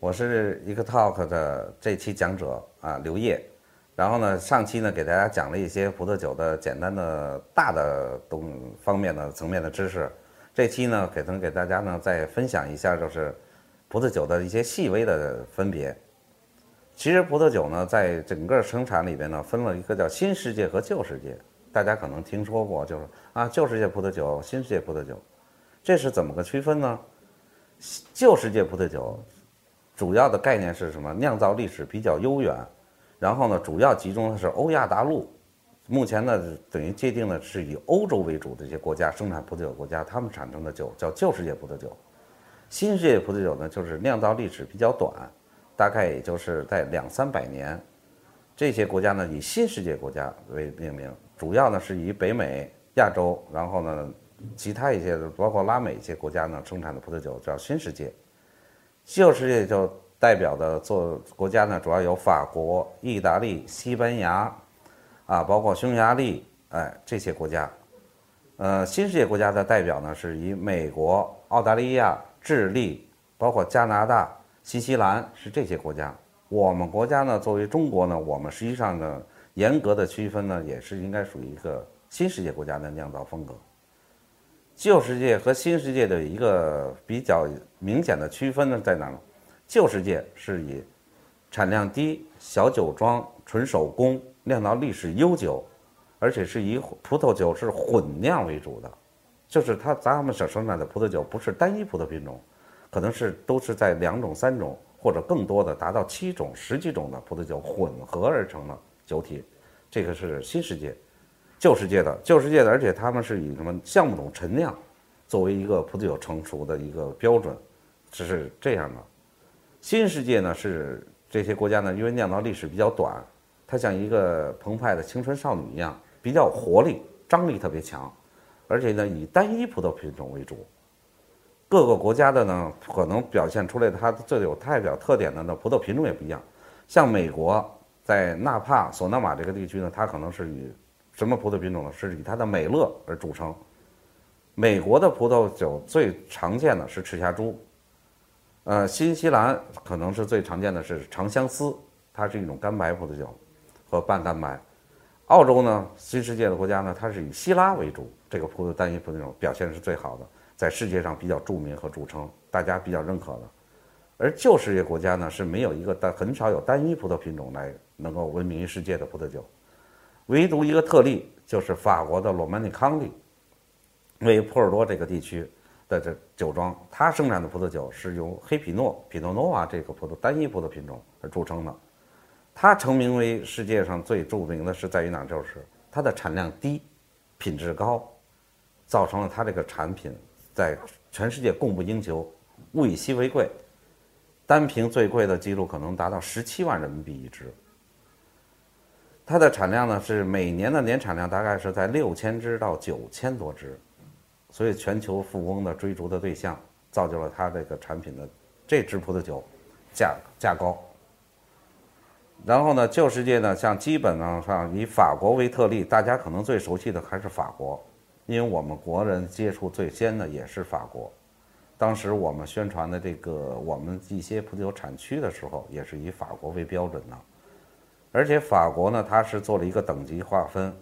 我是一个 talk 的这期讲者啊，刘烨。然后呢，上期呢给大家讲了一些葡萄酒的简单的大的东方面的层面的知识。这期呢，给能给大家呢再分享一下，就是葡萄酒的一些细微的分别。其实葡萄酒呢，在整个生产里边呢，分了一个叫新世界和旧世界。大家可能听说过，就是啊，旧世界葡萄酒，新世界葡萄酒，这是怎么个区分呢？旧世界葡萄酒主要的概念是什么？酿造历史比较悠远，然后呢，主要集中的是欧亚大陆。目前呢，等于界定的是以欧洲为主的这些国家生产葡萄酒国家，他们产生的酒叫旧世界葡萄酒。新世界葡萄酒呢，就是酿造历史比较短，大概也就是在两三百年。这些国家呢，以新世界国家为命名。主要呢是以北美、亚洲，然后呢，其他一些包括拉美一些国家呢生产的葡萄酒叫新世界。旧世界就代表的做国家呢，主要有法国、意大利、西班牙，啊，包括匈牙利，哎，这些国家。呃，新世界国家的代表呢是以美国、澳大利亚、智利，包括加拿大、新西兰是这些国家。我们国家呢，作为中国呢，我们实际上呢。严格的区分呢，也是应该属于一个新世界国家的酿造风格。旧世界和新世界的一个比较明显的区分呢，在哪呢？旧世界是以产量低、小酒庄、纯手工、酿造历史悠久，而且是以葡萄酒是混酿为主的，就是它咱们所生产的葡萄酒不是单一葡萄品种，可能是都是在两种、三种或者更多的达到七种、十几种的葡萄酒混合而成的。酒体，这个是新世界，旧世界的旧世界的，而且他们是以什么橡木桶陈酿作为一个葡萄酒成熟的一个标准，只是这样的。新世界呢是这些国家呢，因为酿造历史比较短，它像一个澎湃的青春少女一样，比较活力，张力特别强，而且呢以单一葡萄品种为主。各个国家的呢，可能表现出来它最有代表特点的呢葡萄品种也不一样，像美国。在纳帕索纳玛这个地区呢，它可能是以什么葡萄品种呢？是以它的美乐而著称。美国的葡萄酒最常见的是赤霞珠，呃，新西兰可能是最常见的是长相思，它是一种干白葡萄酒和半干白。澳洲呢，新世界的国家呢，它是以希拉为主，这个葡萄单一葡萄种表现是最好的，在世界上比较著名和著称，大家比较认可的。而旧世界国家呢，是没有一个单很少有单一葡萄品种来。能够闻名于世界的葡萄酒，唯独一个特例就是法国的罗曼尼康利，为波尔多这个地区的这酒庄，它生产的葡萄酒是由黑皮诺、皮诺诺瓦这个葡萄单一葡萄品种而著称的。它成名为世界上最著名的是在于哪？就是它的产量低，品质高，造成了它这个产品在全世界供不应求，物以稀为贵，单瓶最贵的记录可能达到十七万人民币一支。它的产量呢是每年的年产量大概是在六千支到九千多支，所以全球富翁的追逐的对象，造就了它这个产品的这支葡萄酒价价高。然后呢，旧世界呢，像基本上以法国为特例，大家可能最熟悉的还是法国，因为我们国人接触最先的也是法国。当时我们宣传的这个我们一些葡萄酒产区的时候，也是以法国为标准的。而且法国呢，它是做了一个等级划分，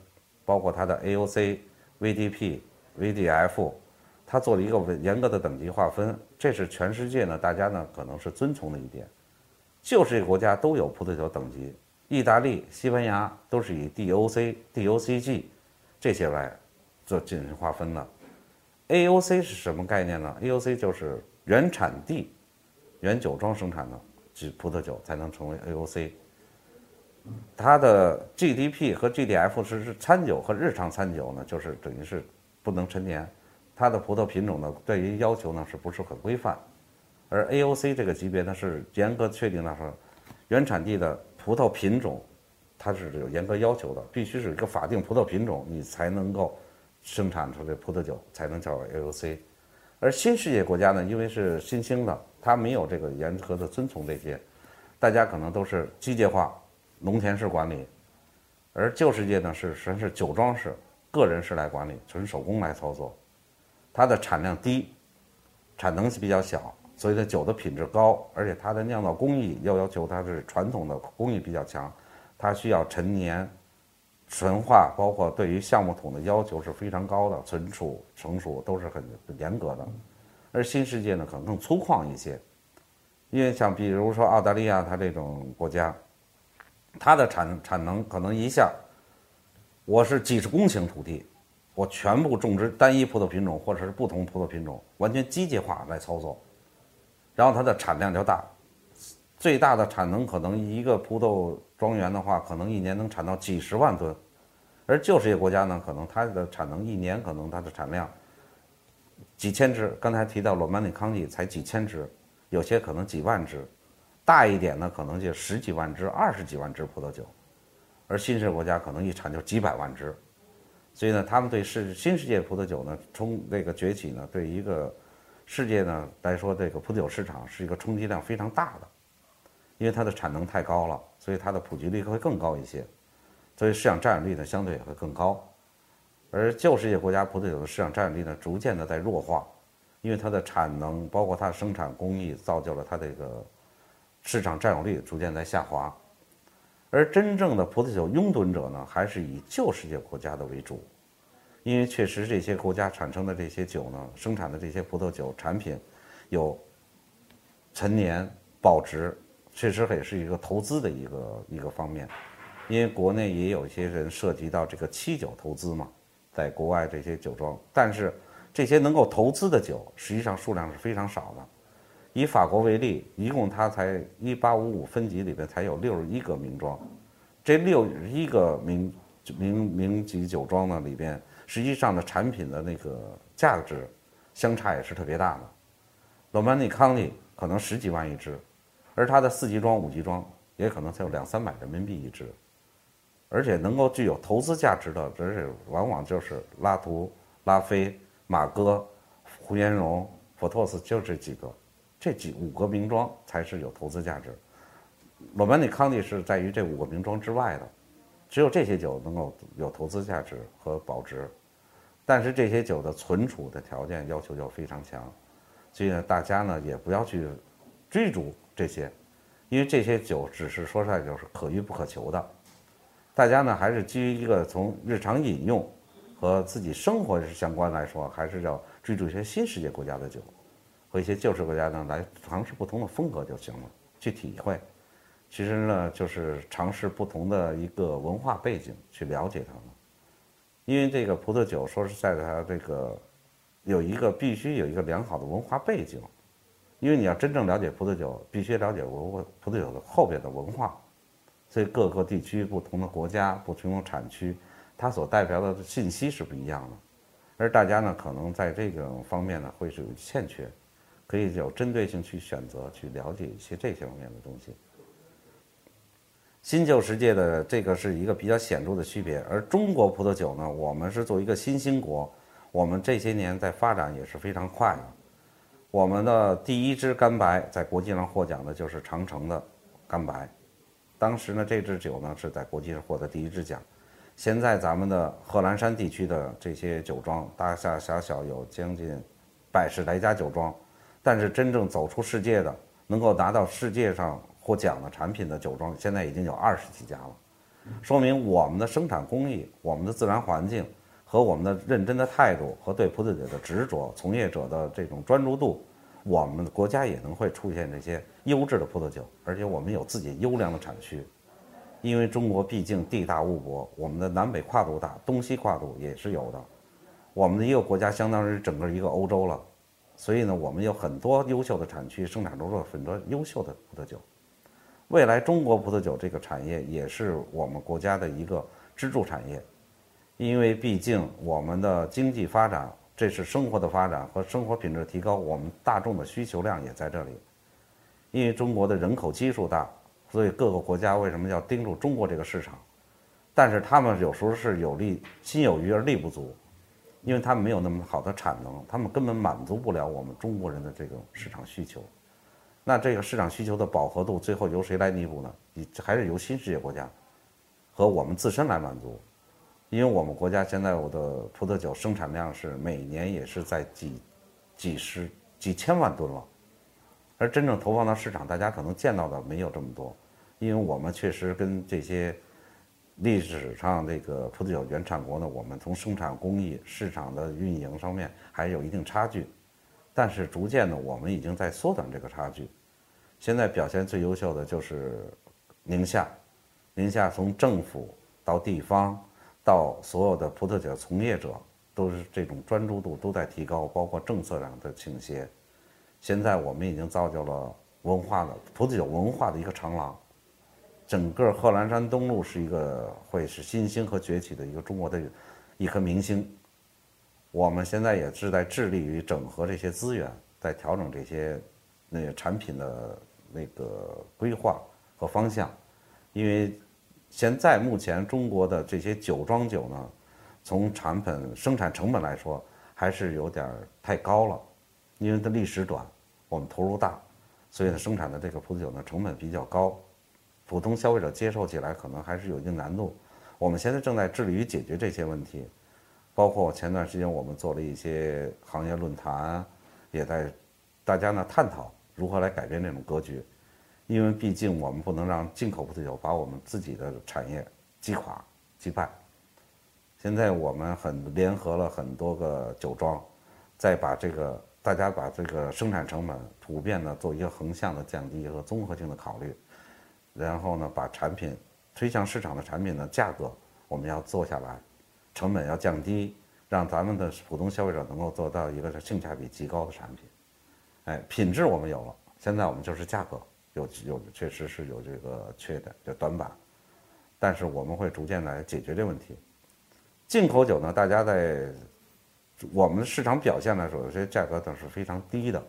包括它的 AOC、VDP、VDF，它做了一个严格的等级划分，这是全世界呢大家呢可能是遵从的一点。就是这个国家都有葡萄酒等级，意大利、西班牙都是以 DOC、DOCG 这些来做进行划分的。AOC 是什么概念呢？AOC 就是原产地、原酒庄生产的葡葡萄酒才能成为 AOC。它的 GDP 和 GDF 是是餐酒和日常餐酒呢，就是等于是不能陈年。它的葡萄品种呢，对于要求呢是不是很规范？而 AOC 这个级别呢是严格确定的说，原产地的葡萄品种，它是有严格要求的，必须是一个法定葡萄品种，你才能够生产出这葡萄酒，才能叫 AOC。而新世界国家呢，因为是新兴的，它没有这个严格的遵从这些，大家可能都是机械化。农田式管理，而旧世界呢是实际上是酒庄式、个人式来管理，纯手工来操作。它的产量低，产能比较小，所以呢酒的品质高，而且它的酿造工艺要要求它是传统的工艺比较强，它需要陈年、纯化，包括对于橡木桶的要求是非常高的，存储、成熟都是很严格的。而新世界呢，可能更粗犷一些，因为像比如说澳大利亚，它这种国家，它的产产能可能一下，我是几十公顷土地，我全部种植单一葡萄品种或者是不同葡萄品种，完全机械化来操作，然后它的产量就大，最大的产能可能一个葡萄庄园的话，可能一年能产到几十万吨，而旧世界国家呢，可能它的产能一年可能它的产量。几千只，刚才提到罗曼尼康帝才几千只，有些可能几万只，大一点呢可能就十几万只、二十几万只葡萄酒，而新世国家可能一产就几百万只，所以呢，他们对世新世界葡萄酒呢冲这个崛起呢，对一个世界呢来说，这个葡萄酒市场是一个冲击量非常大的，因为它的产能太高了，所以它的普及率会更高一些，所以市场占有率呢相对也会更高。而旧世界国家葡萄酒的市场占有率呢，逐渐的在弱化，因为它的产能，包括它的生产工艺，造就了它这个市场占有率逐渐在下滑。而真正的葡萄酒拥趸者呢，还是以旧世界国家的为主，因为确实这些国家产生的这些酒呢，生产的这些葡萄酒产品，有陈年保值，确实也是一个投资的一个一个方面，因为国内也有一些人涉及到这个期酒投资嘛。在国外这些酒庄，但是这些能够投资的酒，实际上数量是非常少的。以法国为例，一共它才一八五五分级里边才有六十一个名庄，这六十一个名名名级酒庄呢里边，实际上的产品的那个价值相差也是特别大的。罗曼尼康利可能十几万一支，而它的四级庄、五级庄也可能才有两三百人民币一支。而且能够具有投资价值的，这是往往就是拉图、拉菲、马哥、胡延荣、佛托斯，就这几个，这几五个名庄才是有投资价值。罗曼尼康帝是在于这五个名庄之外的，只有这些酒能够有投资价值和保值。但是这些酒的存储的条件要求就非常强，所以呢，大家呢也不要去追逐这些，因为这些酒只是说出来就是可遇不可求的。大家呢还是基于一个从日常饮用和自己生活是相关来说，还是要追逐一些新世界国家的酒，和一些旧式国家呢来尝试不同的风格就行了，去体会。其实呢，就是尝试不同的一个文化背景去了解它们。因为这个葡萄酒说实在的，它这个有一个必须有一个良好的文化背景，因为你要真正了解葡萄酒，必须了解文化葡萄酒的后边的文化。所以各个地区、不同的国家、不同的产区，它所代表的信息是不一样的。而大家呢，可能在这个方面呢，会是有欠缺，可以有针对性去选择、去了解一些这些方面的东西。新旧世界的这个是一个比较显著的区别。而中国葡萄酒呢，我们是作为一个新兴国，我们这些年在发展也是非常快的。我们的第一支干白在国际上获奖的就是长城的干白。当时呢，这支酒呢是在国际上获得第一支奖。现在咱们的贺兰山地区的这些酒庄，大大小小有将近百十来家酒庄，但是真正走出世界的，能够拿到世界上获奖的产品的酒庄，现在已经有二十几家了。说明我们的生产工艺、我们的自然环境和我们的认真的态度和对葡萄酒的执着、从业者的这种专注度。我们的国家也能会出现这些优质的葡萄酒，而且我们有自己优良的产区，因为中国毕竟地大物博，我们的南北跨度大，东西跨度也是有的。我们的一个国家相当于整个一个欧洲了，所以呢，我们有很多优秀的产区，生产出了很多优秀的葡萄酒。未来中国葡萄酒这个产业也是我们国家的一个支柱产业，因为毕竟我们的经济发展。这是生活的发展和生活品质提高，我们大众的需求量也在这里。因为中国的人口基数大，所以各个国家为什么要盯住中国这个市场？但是他们有时候是有利心有余而力不足，因为他们没有那么好的产能，他们根本满足不了我们中国人的这种市场需求。那这个市场需求的饱和度最后由谁来弥补呢？还是由新世界国家和我们自身来满足。因为我们国家现在我的葡萄酒生产量是每年也是在几几十几千万吨了，而真正投放到市场，大家可能见到的没有这么多，因为我们确实跟这些历史上这个葡萄酒原产国呢，我们从生产工艺、市场的运营上面还有一定差距，但是逐渐的，我们已经在缩短这个差距。现在表现最优秀的就是宁夏，宁夏从政府到地方到所有的葡萄酒从业者，都是这种专注度都在提高，包括政策上的倾斜。现在我们已经造就了文化的葡萄酒文化的一个长廊，整个贺兰山东路是一个会是新兴和崛起的一个中国的一颗明星。我们现在也是在致力于整合这些资源，在调整这些那个产品的那个规划和方向，因为现在目前中国的这些酒庄酒呢，从产品生产成本来说还是有点太高了。因为它历史短，我们投入大，所以呢，生产的这个葡萄酒呢成本比较高，普通消费者接受起来可能还是有一定难度。我们现在正在致力于解决这些问题，包括前段时间我们做了一些行业论坛，也在大家呢探讨如何来改变这种格局，因为毕竟我们不能让进口葡萄酒把我们自己的产业击垮击败。现在我们很联合了很多个酒庄，再把这个。大家把这个生产成本普遍的做一个横向的降低和综合性的考虑，然后呢，把产品推向市场的产品的价格我们要做下来，成本要降低，让咱们的普通消费者能够做到一个性价比极高的产品。哎，品质我们有了，现在我们就是价格有有确实是有这个缺点，叫短板，但是我们会逐渐来解决这问题。进口酒呢，大家在。我们市场表现来说，有些价格都是非常低的，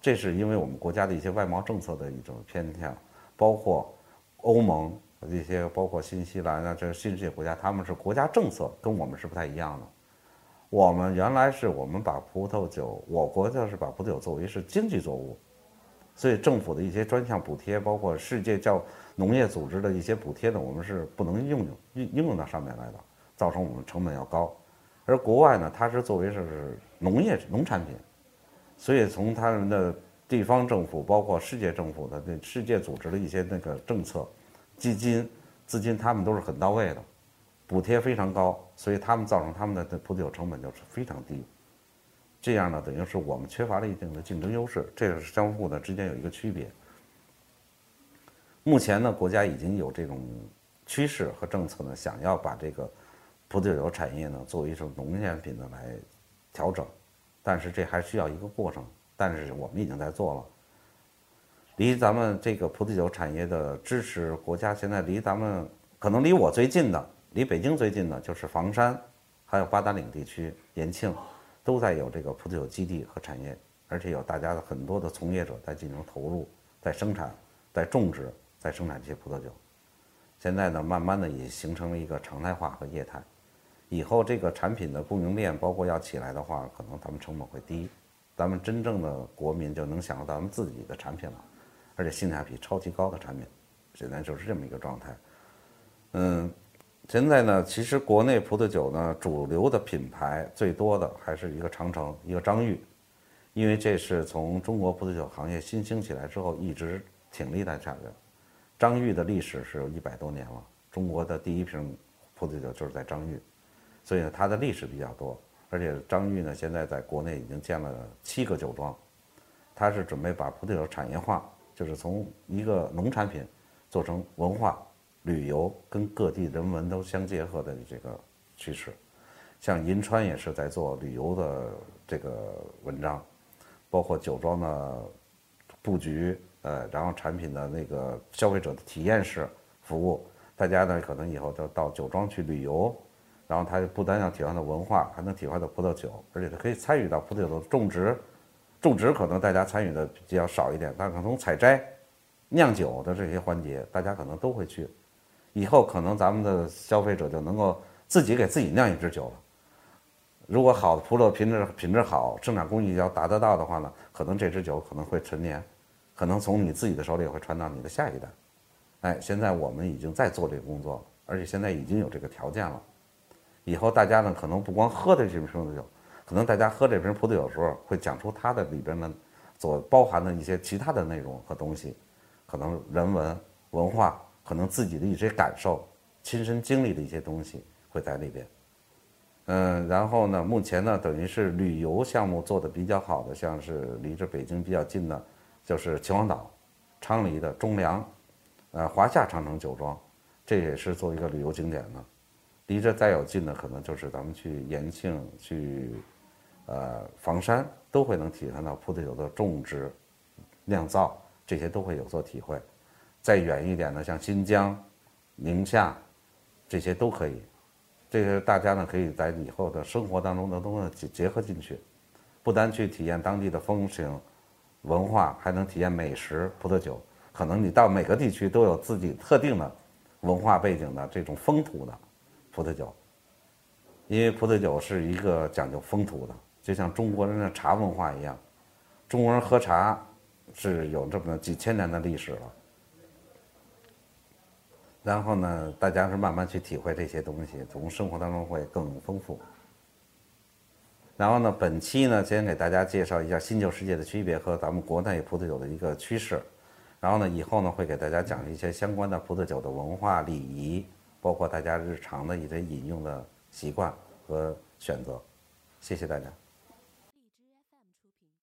这是因为我们国家的一些外贸政策的一种偏向，包括欧盟这些，包括新西兰啊，这新世界国家，他们是国家政策跟我们是不太一样的。我们原来是我们把葡萄酒，我国就是把葡萄酒作为是经济作物，所以政府的一些专项补贴，包括世界叫农业组织的一些补贴呢，我们是不能应用应应用到上面来的，造成我们成本要高。而国外呢，它是作为是农业农产品，所以从他们的地方政府，包括世界政府的对世界组织的一些那个政策、基金、资金，他们都是很到位的，补贴非常高，所以他们造成他们的葡萄酒成本就是非常低。这样呢，等于是我们缺乏了一定的竞争优势，这个是相互的之间有一个区别。目前呢，国家已经有这种趋势和政策呢，想要把这个。葡萄酒产业呢，作为一种农产品的来调整，但是这还需要一个过程。但是我们已经在做了。离咱们这个葡萄酒产业的支持，国家现在离咱们可能离我最近的，离北京最近的就是房山，还有八达岭地区、延庆，都在有这个葡萄酒基地和产业，而且有大家的很多的从业者在进行投入，在生产、在种植、在生产这些葡萄酒。现在呢，慢慢的也形成了一个常态化和业态。以后这个产品的供应链包括要起来的话，可能咱们成本会低，咱们真正的国民就能享受到咱们自己的产品了，而且性价比超级高的产品，现在就是这么一个状态。嗯，现在呢，其实国内葡萄酒呢，主流的品牌最多的还是一个长城，一个张裕，因为这是从中国葡萄酒行业新兴起来之后一直挺立在下的。张裕的历史是有一百多年了，中国的第一瓶葡萄酒就是在张裕。所以呢，它的历史比较多，而且张裕呢，现在在国内已经建了七个酒庄，他是准备把葡萄酒产业化，就是从一个农产品做成文化、旅游跟各地人文都相结合的这个趋势。像银川也是在做旅游的这个文章，包括酒庄的布局，呃，然后产品的那个消费者的体验式服务，大家呢可能以后就到酒庄去旅游。然后他不单要体会到文化，还能体会到葡萄酒，而且他可以参与到葡萄酒的种植，种植可能大家参与的比较少一点，但可能采摘、酿酒的这些环节，大家可能都会去。以后可能咱们的消费者就能够自己给自己酿一支酒了。如果好的葡萄品质品质好，生产工艺要达得到的话呢，可能这支酒可能会陈年，可能从你自己的手里会传到你的下一代。哎，现在我们已经在做这个工作，而且现在已经有这个条件了。以后大家呢，可能不光喝的这瓶葡萄酒，可能大家喝这瓶葡萄酒的时候，会讲出它的里边呢所包含的一些其他的内容和东西，可能人文文化，可能自己的一些感受、亲身经历的一些东西会在里边。嗯，然后呢，目前呢，等于是旅游项目做的比较好的，像是离着北京比较近的，就是秦皇岛、昌黎的中粮，呃，华夏长城酒庄，这也是做一个旅游景点的。离着再有近的，可能就是咱们去延庆、去呃房山，都会能体验到葡萄酒的种植、酿造这些都会有所体会。再远一点的，像新疆、宁夏，这些都可以。这个大家呢，可以在以后的生活当中呢，都能结结合进去，不单去体验当地的风情、文化，还能体验美食、葡萄酒。可能你到每个地区都有自己特定的文化背景的这种风土的葡萄酒，因为葡萄酒是一个讲究风土的，就像中国人的茶文化一样，中国人喝茶是有这么几千年的历史了。然后呢，大家是慢慢去体会这些东西，从生活当中会更丰富。然后呢，本期呢，先给大家介绍一下新旧世界的区别和咱们国内葡萄酒的一个趋势。然后呢，以后呢，会给大家讲一些相关的葡萄酒的文化礼仪，包括大家日常的一些饮用的习惯和选择。谢谢大家。